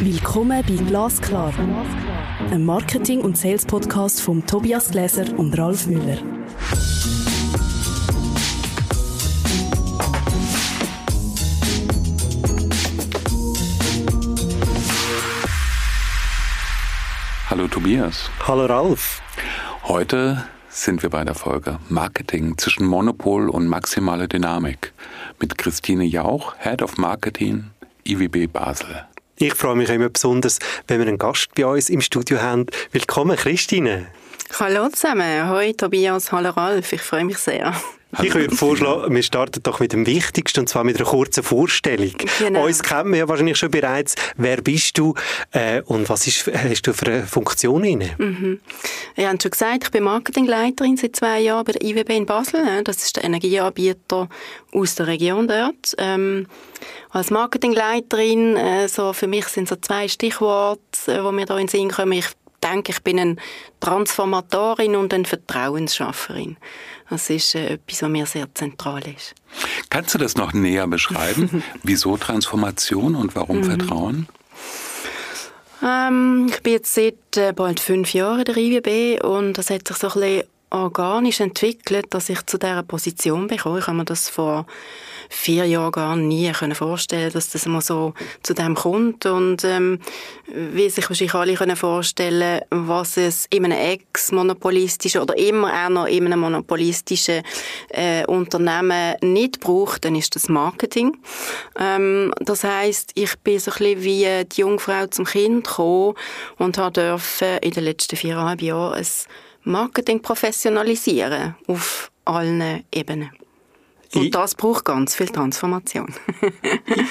Willkommen bei Glasklar, einem Marketing- und Sales-Podcast von Tobias Gläser und Ralf Müller. Hallo Tobias. Hallo Ralf. Heute sind wir bei der Folge Marketing zwischen Monopol und maximale Dynamik mit Christine Jauch, Head of Marketing, IWB Basel. Ich freue mich immer besonders, wenn wir einen Gast bei uns im Studio haben. Willkommen, Christine. Hallo zusammen. Hallo Tobias, hallo Ralf. Ich freue mich sehr. Ich würde vorschlagen, wir starten doch mit dem Wichtigsten, und zwar mit einer kurzen Vorstellung. Genau. Uns kennt man ja wahrscheinlich schon bereits. Wer bist du äh, und was ist, hast du für eine Funktion inne? Mhm. Ich habe schon gesagt, ich bin Marketingleiterin seit zwei Jahren bei der IWB in Basel. Das ist der Energieanbieter aus der Region dort. Ähm, als Marketingleiterin, äh, so für mich sind so zwei Stichworte, äh, wo mir da in den Sinn kommen. Ich denke, ich bin eine Transformatorin und eine Vertrauensschafferin. Das ist äh, etwas, was mir sehr zentral ist. Kannst du das noch näher beschreiben? Wieso Transformation und warum mhm. Vertrauen? Ähm, ich bin jetzt seit äh, bald fünf Jahren in der IWB und das hat sich so ein bisschen organisch entwickelt, dass ich zu dieser Position bekomme. Ich habe mir das vor vier Jahren gar nie können vorstellen dass das mal so zu dem kommt. Und ähm, wie sich wahrscheinlich alle können vorstellen was es in einem ex-monopolistischen oder immer auch noch in einem monopolistischen äh, Unternehmen nicht braucht, dann ist das Marketing. Ähm, das heißt, ich bin so ein bisschen wie die Jungfrau zum Kind gekommen und durfte in den letzten viereinhalb Jahren ein Marketing professionalisieren auf allen Ebenen. Und ich, das braucht ganz viel Transformation.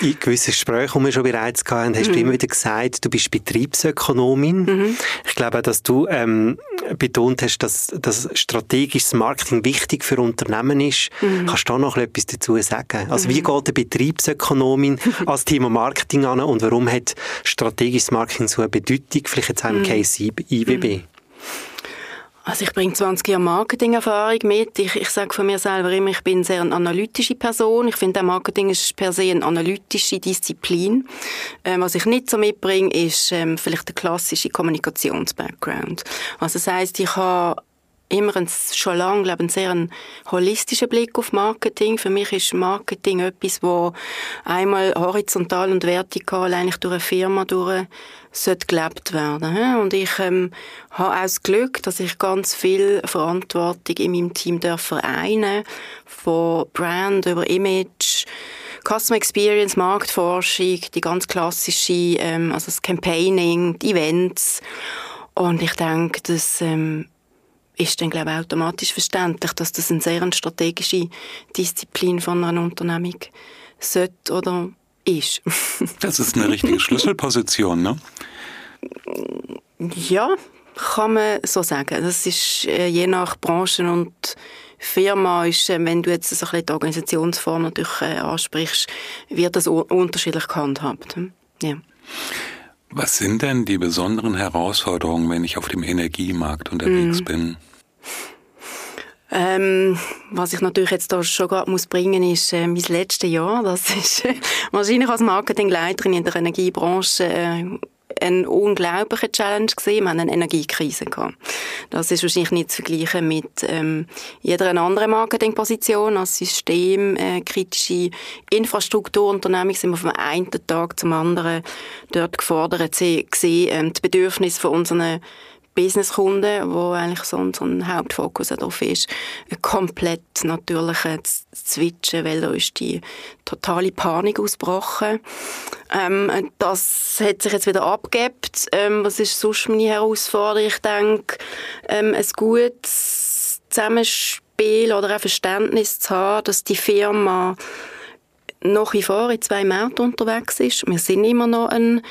in gewissen Gesprächen, die wir schon bereits hatten, hast mhm. du immer wieder gesagt, du bist Betriebsökonomin. Mhm. Ich glaube, dass du ähm, betont hast, dass, dass strategisches Marketing wichtig für Unternehmen ist. Mhm. Kannst du da noch etwas dazu sagen? Also wie mhm. geht eine Betriebsökonomin als Thema Marketing an und warum hat strategisches Marketing so eine Bedeutung, vielleicht jetzt auch im mhm. Case IWB? Also ich bringe 20 Jahre Marketingerfahrung mit. Ich, ich sage von mir selber immer, ich bin sehr eine analytische Person. Ich finde, Marketing ist per se eine analytische Disziplin. Ähm, was ich nicht so mitbringe, ist ähm, vielleicht der klassische Kommunikations-Background. Also das heißt, ich habe immer ein, schon lange glaube einen sehr einen holistischen Blick auf Marketing. Für mich ist Marketing etwas, wo einmal horizontal und vertikal eigentlich durch eine Firma durch sollte gelebt werden. Und ich ähm, habe auch das Glück, dass ich ganz viel Verantwortung in meinem Team darf vereinen von Brand über Image, Customer Experience, Marktforschung, die ganz klassische, ähm, also das Campaigning, die Events. Und ich denke, dass ähm, ist dann, glaube ich, automatisch verständlich, dass das eine sehr strategische Disziplin von einer Unternehmung sollte oder ist. das ist eine richtige Schlüsselposition, ne? Ja, kann man so sagen. Das ist äh, je nach Branche und Firma ist, äh, wenn du jetzt so ein bisschen die Organisationsform natürlich äh, ansprichst, wird das unterschiedlich gehandhabt. Hm? Ja. Was sind denn die besonderen Herausforderungen, wenn ich auf dem Energiemarkt unterwegs mm. bin? Ähm, was ich natürlich jetzt da schon gerade muss bringen ist äh, mein letztes Jahr. Das ist äh, wahrscheinlich als Marketingleiterin in der Energiebranche äh, eine unglaubliche Challenge gewesen. Wir haben eine Energiekrise gehabt. Das ist wahrscheinlich nicht zu vergleichen mit ähm, jeder anderen Marketingposition. Als systemkritische äh, Infrastrukturunternehmung sind wir vom einen Tag zum anderen dort gefordert gesehen, ähm, die Bedürfnisse von unseren Businesskunden, wo eigentlich so unser Hauptfokus darauf ist, komplett natürlich zu switchen, weil da ist die totale Panik ausgebrochen. Ähm, das hat sich jetzt wieder abgebt. Ähm, was ist sonst meine Herausforderung? Ich denke, ähm, ein gutes Zusammenspiel oder ein Verständnis zu haben, dass die Firma nach wie vor in zwei Märkten unterwegs ist. Wir sind immer noch ein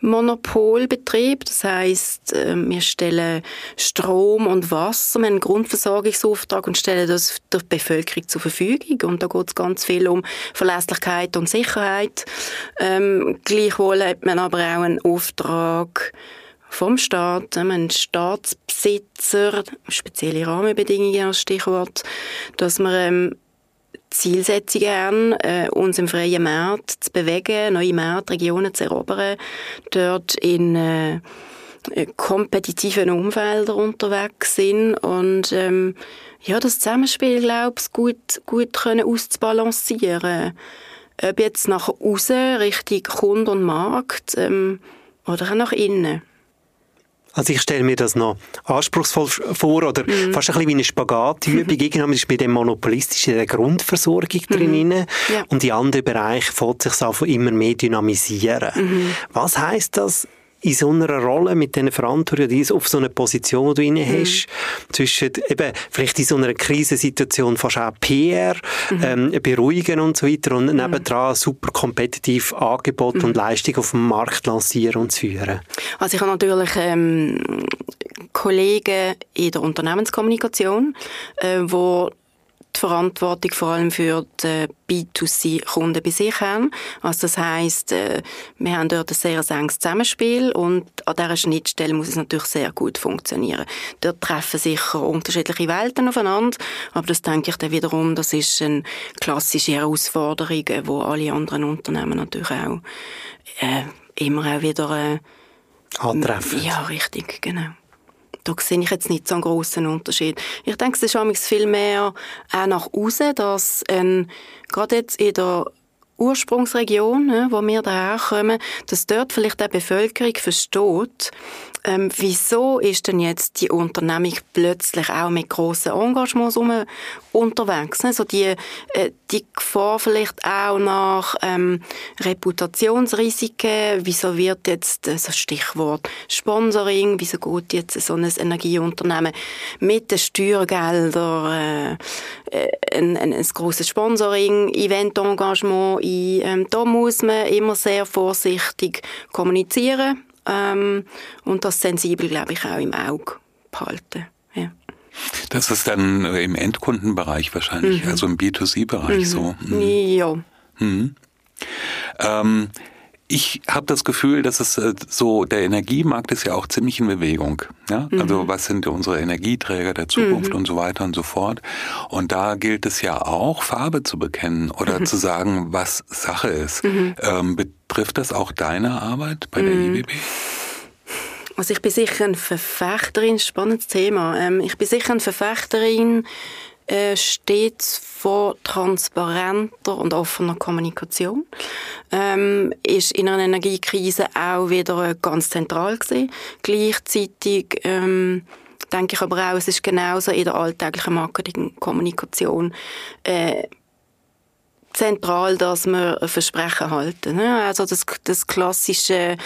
Monopolbetrieb. Das heißt, ähm, wir stellen Strom und Wasser, wir haben einen Grundversorgungsauftrag und stellen das der Bevölkerung zur Verfügung. Und da geht es ganz viel um Verlässlichkeit und Sicherheit. Ähm, gleichwohl hat man aber auch einen Auftrag vom Staat, ein Staatsbesitzer, spezielle Rahmenbedingungen als Stichwort, dass man ähm, Zielsetzungen haben, äh, uns im freien Markt zu bewegen, neue Marktregionen zu erobern, dort in äh, kompetitiven Umfeldern unterwegs sind und ähm, ja, das Zusammenspiel, glaube ich, gut, gut können auszubalancieren. Ob jetzt nach außen, Richtung Kunde und Markt ähm, oder auch nach innen. Also ich stelle mir das noch anspruchsvoll vor oder mm. fast ein bisschen wie eine Spagatübung. Mhm. Irgendwann ist bei dem monopolistischen der Grundversorgung mm. drin ja. und die andere Bereich fällt sich immer mehr dynamisieren. Mm. Was heißt das in so einer Rolle mit diesen Verantwortung, die auf so einer Position, die du inne mhm. hast, zwischen eben vielleicht in so einer Krisensituation fast auch PR, mhm. ähm, beruhigen und so weiter und mhm. nebendran super kompetitiv Angebot mhm. und Leistung auf dem Markt lancieren und zu führen? Also ich habe natürlich ähm, Kollegen in der Unternehmenskommunikation, äh, wo die Verantwortung vor allem für die B2C-Kunden bei sich haben. Also das heisst, äh, wir haben dort ein sehr enges Zusammenspiel und an dieser Schnittstelle muss es natürlich sehr gut funktionieren. Dort treffen sicher unterschiedliche Welten aufeinander, aber das denke ich dann wiederum, das ist eine klassische Herausforderung, wo alle anderen Unternehmen natürlich auch äh, immer auch wieder äh, antreffen. Ja, richtig, genau da sehe ich jetzt nicht so einen grossen Unterschied. Ich denke, es ist viel mehr auch nach außen, dass ähm, gerade jetzt in der Ursprungsregion, ne, wo wir daherkommen, dass dort vielleicht die Bevölkerung versteht, ähm, wieso ist denn jetzt die Unternehmung plötzlich auch mit grossen Engagements unterwegs? Ne? So die, äh, die Gefahr vielleicht auch nach ähm, Reputationsrisiken, wieso wird jetzt, äh, so Stichwort Sponsoring, wieso geht jetzt so ein Energieunternehmen mit den Steuergeldern äh, äh ein, ein, ein grosses Sponsoring, Event-Engagement ein. Ähm, da muss man immer sehr vorsichtig kommunizieren ähm, und das sensibel, glaube ich, auch im Auge behalten. Ja. Das ist dann im Endkundenbereich wahrscheinlich, mhm. also im B2C-Bereich mhm. so. Mhm. Ja. Mhm. Ähm, ich habe das Gefühl, dass es äh, so, der Energiemarkt ist ja auch ziemlich in Bewegung. Ja? Mhm. Also was sind unsere Energieträger der Zukunft mhm. und so weiter und so fort. Und da gilt es ja auch, Farbe zu bekennen oder mhm. zu sagen, was Sache ist. Mhm. Ähm, betrifft das auch deine Arbeit bei der mhm. IBB? Also ich bin sicher ein Verfechterin, spannendes Thema. Ähm, ich bin sicher ein Verfechterin äh, stets vor transparenter und offener Kommunikation. Ähm, ist in einer Energiekrise auch wieder ganz zentral gewesen. Gleichzeitig ähm, denke ich aber auch, es ist genauso in der alltäglichen Marketingkommunikation äh, zentral, dass wir Versprechen halten. Ne? Also das, das klassische,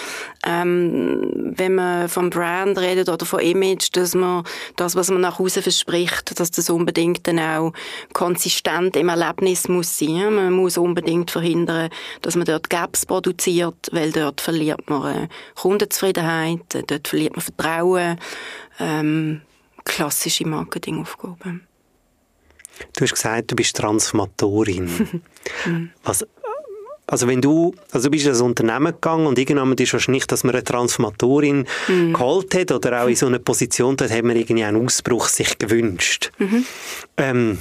ähm, wenn man vom Brand redet oder von Image, dass man das, was man nach außen verspricht, dass das unbedingt dann auch konsistent im Erlebnis muss sein. Man muss unbedingt verhindern, dass man dort Gaps produziert, weil dort verliert man äh, Kundenzufriedenheit, dort verliert man Vertrauen. Ähm, klassische Marketingaufgaben. Du hast gesagt, du bist Transformatorin. Was, also wenn du, also du bist in ein Unternehmen gegangen und irgendwann ist wahrscheinlich, dass man eine Transformatorin mhm. geholt hat oder auch in so eine Position, dort hat man irgendwie einen Ausbruch sich gewünscht. Mhm. Ähm,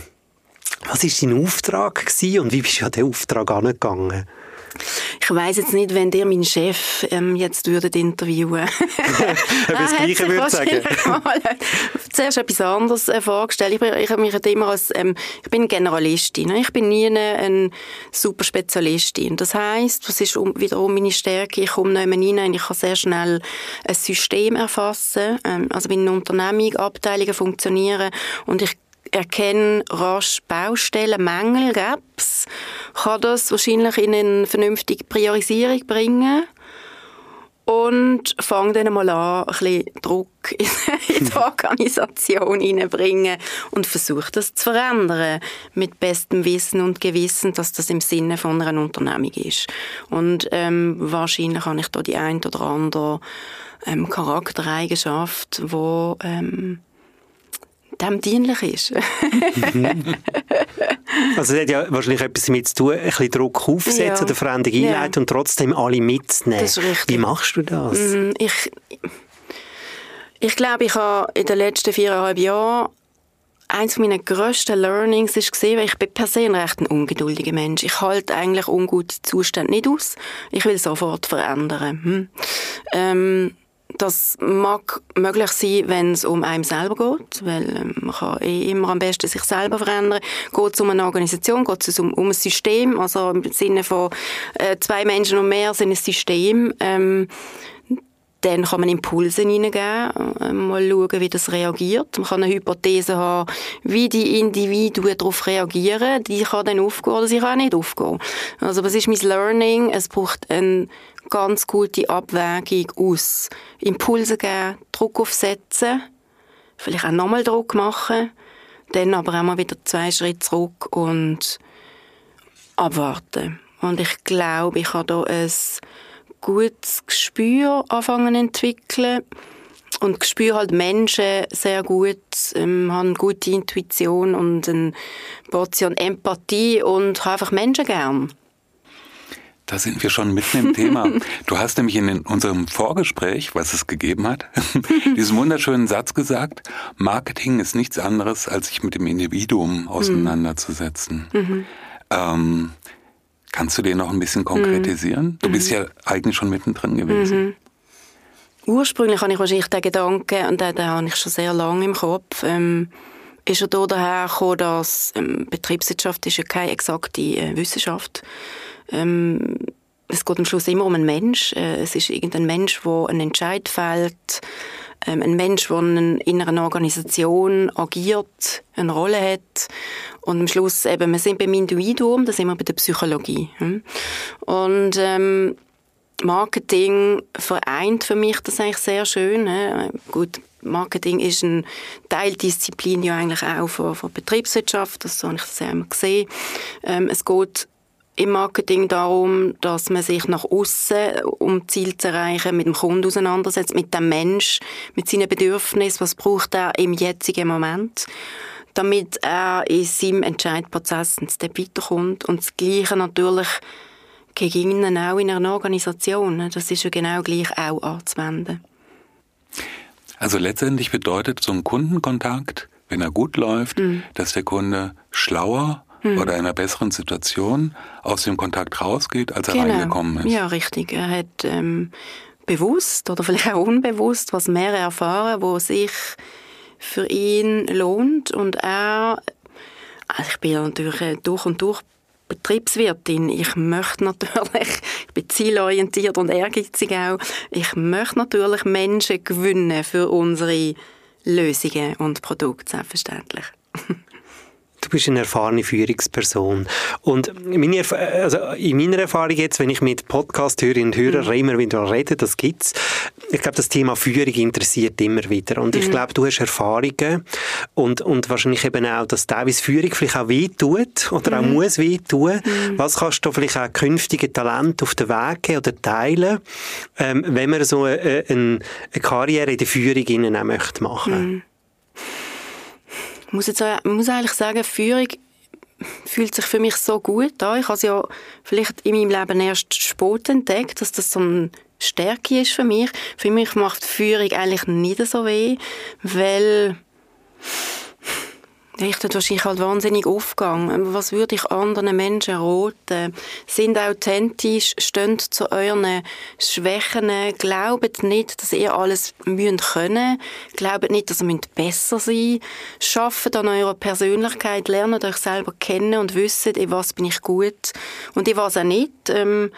was war dein Auftrag gewesen und wie bist du an diesen Auftrag angegangen? Ich weiß jetzt nicht, wenn dir mein Chef ähm, jetzt würdet interviewen. Ob das Gleiche würde sagen. Zuerst etwas anderes äh, vorgestellt. Ich, ich habe mich immer als, ähm, ich bin Generalistin. Ne? Ich bin nie eine, eine super Spezialistin. Das heisst, was ist um, wiederum meine Stärke? Ich komme nicht rein und ich kann sehr schnell ein System erfassen. Ähm, also meine Unternehmung, Abteilungen funktionieren und ich erkenne rasch Baustellen, Mängel, Gaps, kann das wahrscheinlich in eine vernünftige Priorisierung bringen. Und fange dann mal an, ein bisschen Druck in die Organisation hineinbringen und versuche das zu verändern mit bestem Wissen und Gewissen, dass das im Sinne von einer Unternehmung ist. Und ähm, wahrscheinlich habe ich da die ein oder andere ähm, Charaktereigenschaft, wo ähm, dem dienlich ist. also es hat ja wahrscheinlich etwas damit zu tun, ein bisschen Druck aufsetzen ja. oder Veränderung einleiten ja. und trotzdem alle mitzunehmen. Das. Wie machst du das? Mhm, ich, ich glaube, ich habe in den letzten viereinhalb Jahren eins meiner grössten Learnings ist gesehen, weil ich bin per se ein recht ein ungeduldiger Mensch. Ich halte eigentlich ungute Zustände nicht aus. Ich will sofort verändern. Hm. Ähm, das mag möglich sein, wenn es um einen selber geht, weil ähm, man kann eh immer am besten sich selber verändern. Geht es um eine Organisation, geht es um, um ein System, also im Sinne von äh, zwei Menschen und mehr sind ein System. Ähm, dann kann man Impulse hineingeben, äh, mal schauen, wie das reagiert. Man kann eine Hypothese haben, wie die Individuen darauf reagieren. Die kann dann aufgehen oder sie kann auch nicht aufgehen. Also was ist mein Learning? Es braucht eine ganz gute Abwägung aus Impulse geben, Druck aufsetzen, vielleicht auch nochmal Druck machen, dann aber auch mal wieder zwei Schritte zurück und abwarten. Und ich glaube, ich habe da ein gutes Gespür anfangen zu entwickeln und spüre halt Menschen sehr gut, ähm, habe eine gute Intuition und eine Portion Empathie und habe einfach Menschen gern. Da sind wir schon mitten im Thema. Du hast nämlich in unserem Vorgespräch, was es gegeben hat, diesen wunderschönen Satz gesagt, Marketing ist nichts anderes, als sich mit dem Individuum auseinanderzusetzen. Mhm. Ähm, Kannst du den noch ein bisschen konkretisieren? Mhm. Du bist mhm. ja eigentlich schon mittendrin gewesen. Mhm. Ursprünglich habe ich wahrscheinlich den Gedanken, und den, den habe ich schon sehr lange im Kopf, ähm, ist er da daher gekommen, dass ähm, Betriebswirtschaft ist ja keine exakte äh, Wissenschaft. Ähm, es geht am Schluss immer um einen Mensch. Äh, es ist irgendein Mensch, der einen Entscheid fällt, ein Mensch, der in einer Organisation agiert, eine Rolle hat. Und am Schluss eben, wir sind beim Individuum, da sind wir bei der Psychologie. Und ähm, Marketing vereint für mich das eigentlich sehr schön. Gut, Marketing ist eine Teildisziplin ja eigentlich auch von, von Betriebswirtschaft, das habe ich sehr immer gesehen. Ähm, es geht im Marketing darum, dass man sich nach außen, um Ziel zu erreichen, mit dem Kunden auseinandersetzt, mit dem Mensch, mit seinen Bedürfnissen, was braucht er im jetzigen Moment, damit er in seinem Entscheidprozess einen Step weiterkommt. Und das Gleiche natürlich gegen ihn auch in einer Organisation. Das ist ja genau gleich auch anzuwenden. Also letztendlich bedeutet so ein Kundenkontakt, wenn er gut läuft, mhm. dass der Kunde schlauer hm. oder in einer besseren Situation aus dem Kontakt rausgeht, als er genau. reingekommen ist. Ja, richtig. Er hat ähm, bewusst oder vielleicht auch unbewusst was mehr erfahren, wo sich für ihn lohnt und er also ich bin natürlich durch und durch Betriebswirtin. Ich möchte natürlich, ich bin zielorientiert und ehrgeizig auch, ich möchte natürlich Menschen gewinnen für unsere Lösungen und Produkte, selbstverständlich. Du bist eine erfahrene Führungsperson. Und meine, also in meiner Erfahrung jetzt, wenn ich mit Podcast-Hörerinnen und Hörern mhm. immer wieder rede, das gibt's. Ich glaube, das Thema Führung interessiert immer wieder. Und mhm. ich glaube, du hast Erfahrungen und, und wahrscheinlich eben auch, dass teilweise Führung vielleicht auch weh tut oder mhm. auch muss weh tun. Mhm. Was kannst du vielleicht auch künftige Talente auf den Weg geben oder teilen, ähm, wenn man so eine, eine, eine Karriere in der Führung innen auch möchte machen? Mhm. Ich muss, jetzt, ich muss eigentlich sagen, Führung fühlt sich für mich so gut an. Ich habe es ja vielleicht in meinem Leben erst spät entdeckt, dass das so eine Stärke ist für mich. Für mich macht Führung eigentlich nicht so weh, weil ich dort wahrscheinlich halt wahnsinnig aufgegangen. Was würde ich anderen Menschen raten? Sind authentisch, stehen zu euren Schwächen, glaubt nicht, dass ihr alles müsst können, glaubt nicht, dass ihr besser sein müsst, schafft an eurer Persönlichkeit, lernt euch selber kennen und wisst, in was bin ich gut und in was auch nicht. Ähm,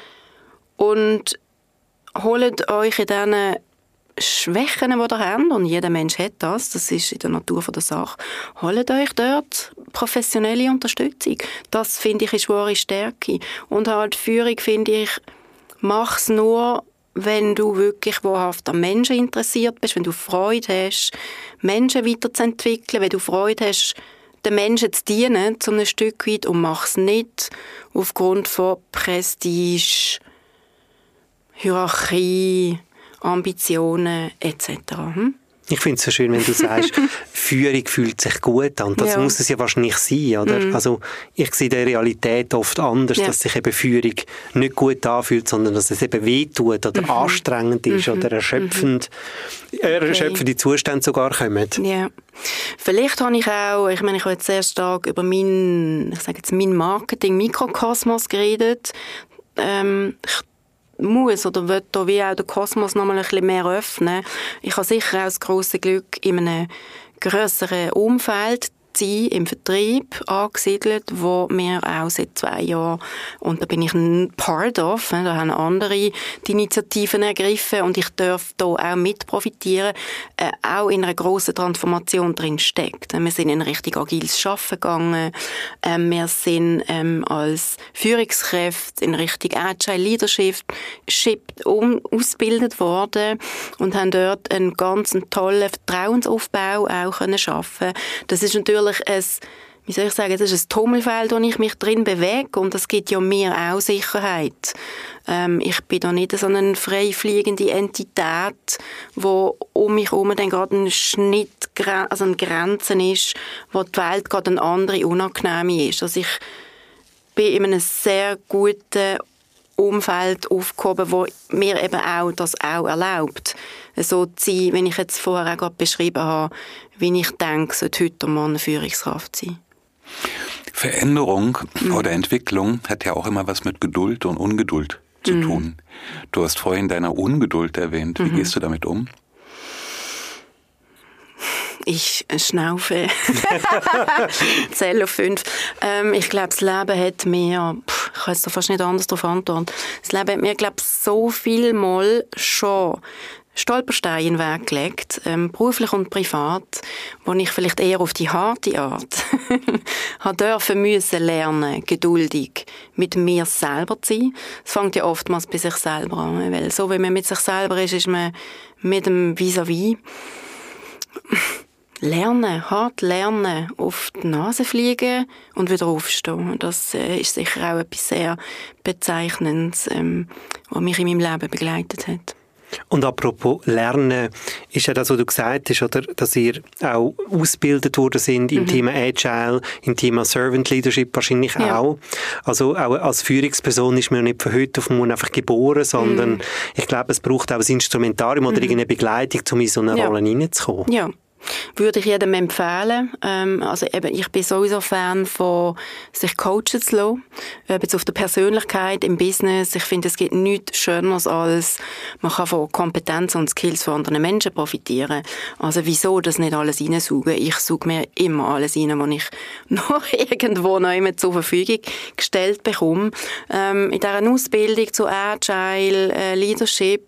und holt euch in diesen Schwächen, die ihr habt, und jeder Mensch hat das, das ist in der Natur der Sache, holt euch dort professionelle Unterstützung. Das, finde ich, ist wahre Stärke. Und halt Führung, finde ich, mach's nur, wenn du wirklich wahrhaft an Menschen interessiert bist, wenn du Freude hast, Menschen weiterzuentwickeln, wenn du Freude hast, den Menschen zu dienen, zu einem Stück weit, und mach's nicht aufgrund von Prestige, Hierarchie, Ambitionen etc. Hm? Ich finde es so schön, wenn du sagst, Führung fühlt sich gut an. Das ja. muss es ja wahrscheinlich sein, oder? Mhm. Also ich sehe die Realität oft anders, ja. dass sich eben Führung nicht gut anfühlt, sondern dass es eben wehtut oder mhm. anstrengend ist mhm. oder erschöpfend, mhm. äh, okay. erschöpfende Zustände sogar kommen. Ja. Vielleicht habe ich auch, ich meine, ich habe jetzt sehr stark über mein, ich sage jetzt, mein Marketing-Mikrokosmos geredet. Ähm, ich muss oder will da wie auch der Kosmos noch mal ein bisschen mehr öffnen. Ich habe sicher auch das grosse Glück, in einem grösseren Umfeld sein im Vertrieb angesiedelt, wo wir auch seit zwei Jahren, und da bin ich ein Part of, ne, da haben andere die Initiativen ergriffen und ich darf da auch mit profitieren, äh, auch in einer grossen Transformation drin steckt. Wir sind in richtig agiles Schaffen gegangen, äh, wir sind ähm, als Führungskräfte in richtig Agile Leadership um, ausgebildet worden und haben dort einen ganz tollen Vertrauensaufbau auch können schaffen. Das ist natürlich natürlich ein wie soll ich sagen, das ist ein Tummelfeld, wo ich mich drin bewege und das gibt ja mir auch Sicherheit. Ähm, ich bin da nicht so eine freifliegende Entität, wo um mich herum dann gerade ein Schnitt, also eine Grenze ist, wo die Welt gerade eine andere unangenehme ist. Also ich bin in einem sehr guten Umfeld aufgehoben, wo mir eben auch das auch erlaubt, so zu sein, wenn ich jetzt vorher auch gerade beschrieben habe, wie ich denke, sollte heute Mann eine Führungskraft sein. Veränderung mhm. oder Entwicklung hat ja auch immer was mit Geduld und Ungeduld zu mhm. tun. Du hast vorhin deine Ungeduld erwähnt. Wie mhm. gehst du damit um? Ich schnaufe. Zähl auf fünf. Ähm, ich glaube, das Leben hat mir, pff, ich kann da fast nicht anders darauf antworten. Das Leben hat mir, glaube so viel mal schon Stolpersteine in den Weg gelegt, ähm, beruflich und privat, wo ich vielleicht eher auf die harte Art habe dürfen müssen lernen, geduldig mit mir selber zu sein. Es fängt ja oftmals bei sich selber an, weil so wie man mit sich selber ist, ist man mit dem vis-à-vis. Lernen, hart lernen, auf die Nase fliegen und wieder aufstehen. Das äh, ist sicher auch etwas sehr Bezeichnendes, ähm, was mich in meinem Leben begleitet hat. Und apropos Lernen, ist ja das, was du gesagt hast, oder, dass ihr auch ausgebildet worden sind im mhm. Thema Agile, im Thema Servant Leadership wahrscheinlich ja. auch. Also auch als Führungsperson ist man nicht von heute auf morgen einfach geboren, sondern mhm. ich glaube, es braucht auch ein Instrumentarium oder mhm. irgendeine Begleitung, um in so eine ja. Rolle hineinzukommen. Ja, würde ich jedem empfehlen. Ähm, also eben, ich bin sowieso Fan von sich coachen zu lassen. Ob jetzt auf der Persönlichkeit, im Business. Ich finde, es gibt nichts Schöneres als, man kann von Kompetenzen und Skills von anderen Menschen profitieren. Also wieso das nicht alles reinsaugen? Ich suche mir immer alles rein, was ich noch irgendwo noch immer zur Verfügung gestellt bekomme. Ähm, in dieser Ausbildung zu Agile, äh, Leadership,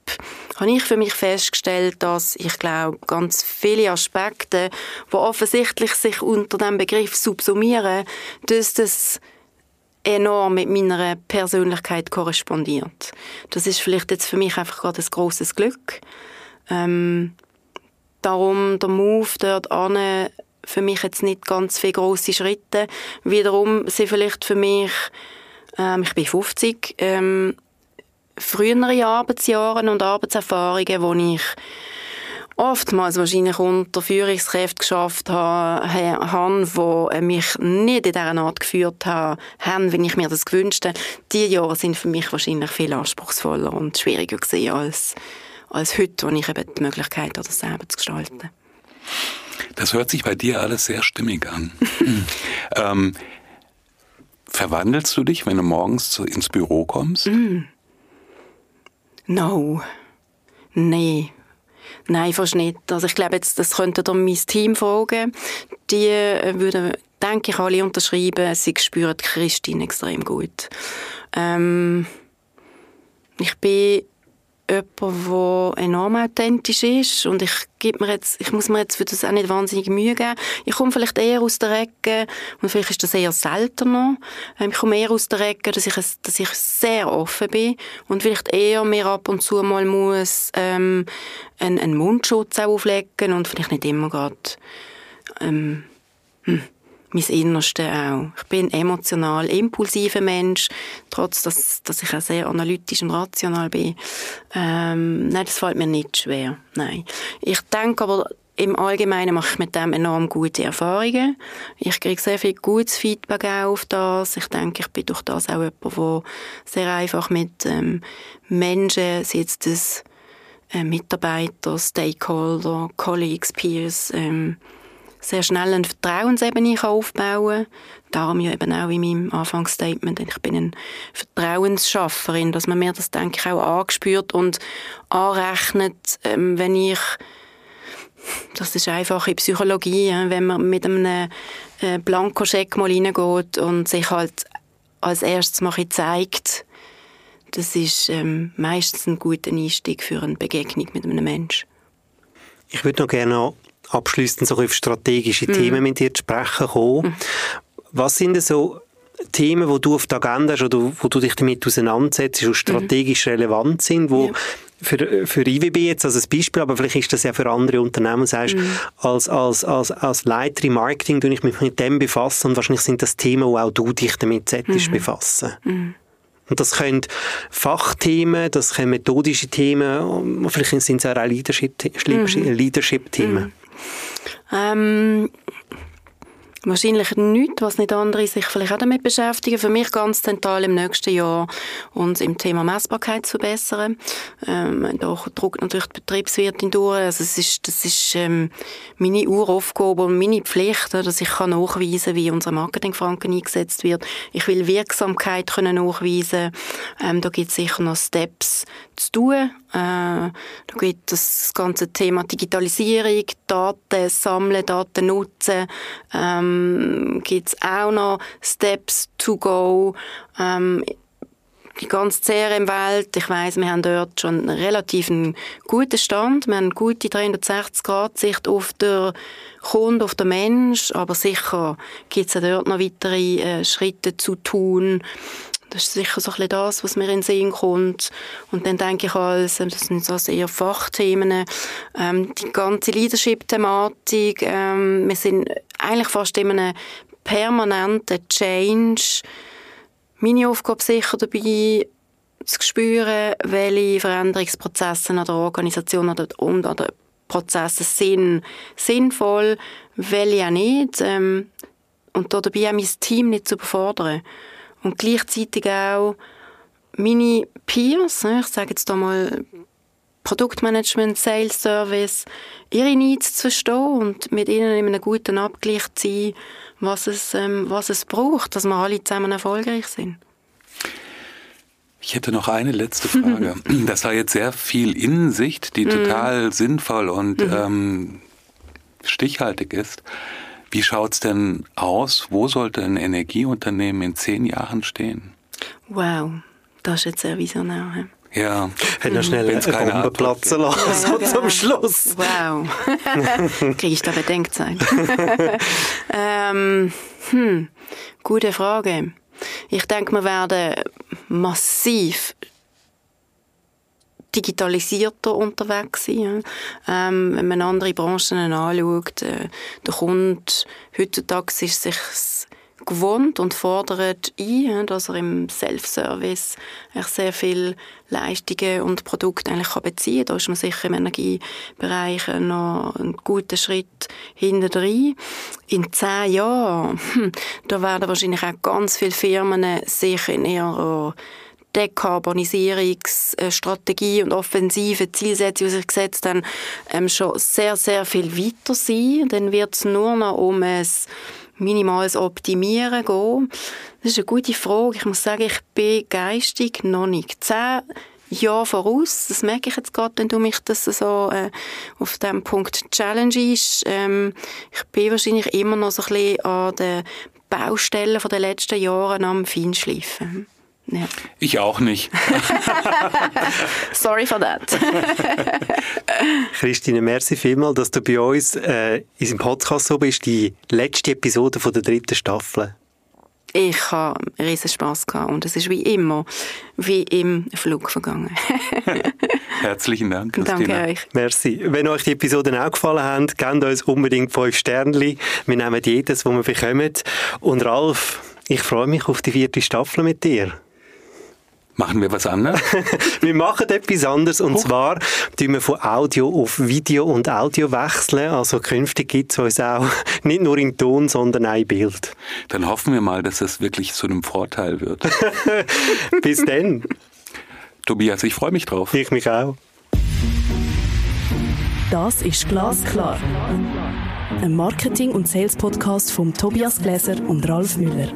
habe ich für mich festgestellt, dass ich glaube, ganz viele Aspekte, die offensichtlich sich unter dem Begriff subsumieren, dass das enorm mit meiner Persönlichkeit korrespondiert. Das ist vielleicht jetzt für mich einfach gerade ein grosses Glück. Ähm, darum der Move dort an für mich jetzt nicht ganz viele grosse Schritte. Wiederum sind vielleicht für mich, ähm, ich bin 50, ähm, frühere Arbeitsjahre und Arbeitserfahrungen, wo ich oftmals wahrscheinlich unter Führungskräften geschafft habe, die mich nicht in dieser Art geführt haben, wie ich mir das gewünscht habe. Diese Jahre sind für mich wahrscheinlich viel anspruchsvoller und schwieriger gewesen als, als heute, wo ich eben die Möglichkeit habe, das selber zu gestalten. Das hört sich bei dir alles sehr stimmig an. ähm, verwandelst du dich, wenn du morgens ins Büro kommst? Mm. No. Nee. Nein, fast nicht. Also ich glaube, jetzt, das könnte dann mein Team fragen. Die äh, würden, denke ich, alle unterschreiben, sie spüren Christine extrem gut. Ähm, ich bin jemand, der enorm authentisch ist und ich gebe mir jetzt, ich muss mir jetzt für das auch nicht wahnsinnig Mühe geben. Ich komme vielleicht eher aus der Ecke und vielleicht ist das eher seltener. Ähm, ich komme eher aus der Ecke, dass ich, dass ich sehr offen bin und vielleicht eher mir ab und zu mal muss ähm, einen, einen Mundschutz auflegen und vielleicht nicht immer gerade ähm, hm mein Innerste auch. Ich bin ein emotional impulsiver Mensch, trotz dass, dass ich auch sehr analytisch und rational bin. Ähm, nein, das fällt mir nicht schwer. Nein. Ich denke aber, im Allgemeinen mache ich mit dem enorm gute Erfahrungen. Ich kriege sehr viel gutes Feedback auch auf das. Ich denke, ich bin durch das auch jemand, der sehr einfach mit ähm, Menschen, sei jetzt das äh, Mitarbeiter, Stakeholder, Colleagues, Peers, ähm, sehr schnell eine Vertrauensebene aufbauen kann. Darum ja eben auch in meinem Anfangsstatement, ich bin eine Vertrauensschafferin, dass man mir das, denke ich, auch angespürt und anrechnet, ähm, wenn ich das ist einfache Psychologie, wenn man mit einem äh, Blankoscheck mal reingeht und sich halt als erstes mal zeigt, das ist ähm, meistens ein guter Einstieg für eine Begegnung mit einem Menschen. Ich würde noch gerne abschließend so auf strategische mhm. Themen mit dir zu sprechen kommen. Mhm. Was sind denn so Themen, wo du auf der Agenda hast oder wo du dich damit auseinandersetzt, die strategisch mhm. relevant sind, wo ja. für, für IWB jetzt als ein Beispiel, aber vielleicht ist das ja für andere Unternehmen, sagst, mhm. als, als, als, als Leiterin Marketing tue ich mich mit dem befassen und wahrscheinlich sind das Themen, wo auch du dich damit mhm. befassen. Mhm. Und das können Fachthemen, das können methodische Themen, vielleicht sind es auch Leadership-Themen. Leadership mhm. Ähm, Wahrscheinlich nichts, was nicht andere sich vielleicht auch damit beschäftigen. Für mich ganz zentral im nächsten Jahr uns im Thema Messbarkeit zu verbessern. Ähm, da drückt natürlich die Betriebswirtin durch. Also es ist, das ist ähm, meine Uraufgabe und meine Pflicht, dass ich kann nachweisen wie unser Marketingfranken eingesetzt wird. Ich will Wirksamkeit können nachweisen. Ähm, da gibt es sicher noch Steps zu tun. Äh, da gibt es das ganze Thema Digitalisierung, Daten sammeln, Daten nutzen. Ähm, gibt es auch noch Steps to go. Ähm, die ganze CRM-Welt, ich weiß, wir haben dort schon einen relativ guten Stand. Wir haben eine gute 360-Grad-Sicht auf den Kunden, auf den Mensch, aber sicher gibt es dort noch weitere äh, Schritte zu tun. Das ist sicher so ein bisschen das, was mir in den Sinn kommt. Und dann denke ich als, das sind so eher Fachthemen, ähm, die ganze Leadership-Thematik, ähm, wir sind eigentlich fast in einem permanenten Change. Meine Aufgabe sicher dabei, zu spüren, welche Veränderungsprozesse an der Organisation oder, und an der Prozesse sind sinnvoll, welche auch nicht. Ähm, und dabei auch mein Team nicht zu überfordern und gleichzeitig auch meine Peers, ne, ich sage jetzt mal Produktmanagement, Sales Service, ihre Needs zu verstehen und mit ihnen in einem guten Abgleich zu sein, was es, ähm, was es braucht, dass wir alle zusammen erfolgreich sind. Ich hätte noch eine letzte Frage. Das war jetzt sehr viel Innensicht, die mhm. total sinnvoll und mhm. ähm, stichhaltig ist. Wie schaut's denn aus? Wo sollte ein Energieunternehmen in zehn Jahren stehen? Wow, das ist jetzt sehr visionär. Ja. Hätte noch schnell eine Bombe platzen lassen, ja, so genau. zum Schluss. Wow. Kriege ich da Bedenkzeit? ähm, hm, gute Frage. Ich denke, wir werden massiv digitalisierter unterwegs sein. Ähm, wenn man andere Branchen anschaut, äh, der Kunde heutzutage ist sich gewohnt und fordert ein, dass er im Self-Service sehr viel Leistungen und Produkte eigentlich kann beziehen kann. Da ist man sicher im Energiebereich noch einen guten Schritt hinter drin. In zehn Jahren, hm, da werden wahrscheinlich auch ganz viele Firmen sich in ihrer Dekarbonisierungsstrategie und offensive Zielsetzung, die sich gesetzt haben, ähm, schon sehr, sehr viel weiter sein. Dann wird es nur noch um ein minimales Optimieren gehen. Das ist eine gute Frage. Ich muss sagen, ich bin geistig noch nicht. Zehn Jahre voraus, das merke ich jetzt gerade, wenn du mich das so äh, auf dem Punkt challengeist. Ähm, ich bin wahrscheinlich immer noch so ein bisschen an den Baustellen der letzten Jahre am Feinschleifen. Ja. Ich auch nicht. Sorry for that. Christine, merci vielmals, dass du bei uns äh, in unserem Podcast so bist, die letzte Episode von der dritten Staffel. Ich habe riesen Spass gehabt und es ist wie immer, wie im Flug vergangen. Herzlichen Dank, Christine. Danke euch. Merci. Wenn euch die Episoden auch gefallen haben, gebt uns unbedingt fünf Sternchen. Wir nehmen jedes, was wir bekommen. Und Ralf, ich freue mich auf die vierte Staffel mit dir. Machen wir was anderes? wir machen etwas anderes und oh. zwar tun wir von Audio auf Video und Audio wechseln. Also künftig gibt es uns auch nicht nur in Ton, sondern auch in Bild. Dann hoffen wir mal, dass das wirklich zu einem Vorteil wird. Bis dann. Tobias, ich freue mich drauf. Ich mich auch. Das ist Glasklar. Ein Marketing- und Sales-Podcast von Tobias Gläser und Ralf Müller.